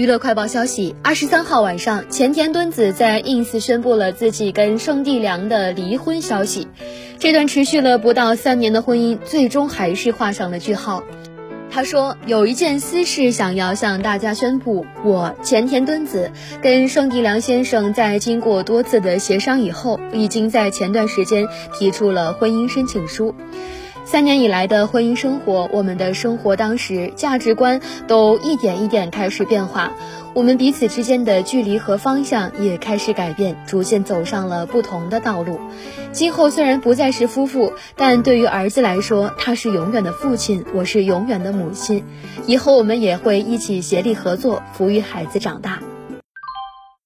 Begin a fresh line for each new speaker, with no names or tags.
娱乐快报消息：二十三号晚上，前田敦子在 ins 宣布了自己跟圣地良的离婚消息。这段持续了不到三年的婚姻，最终还是画上了句号。他说：“有一件私事想要向大家宣布，我前田敦子跟圣地良先生在经过多次的协商以后，已经在前段时间提出了婚姻申请书。”三年以来的婚姻生活，我们的生活当时价值观都一点一点开始变化，我们彼此之间的距离和方向也开始改变，逐渐走上了不同的道路。今后虽然不再是夫妇，但对于儿子来说，他是永远的父亲，我是永远的母亲。以后我们也会一起协力合作，抚育孩子长大。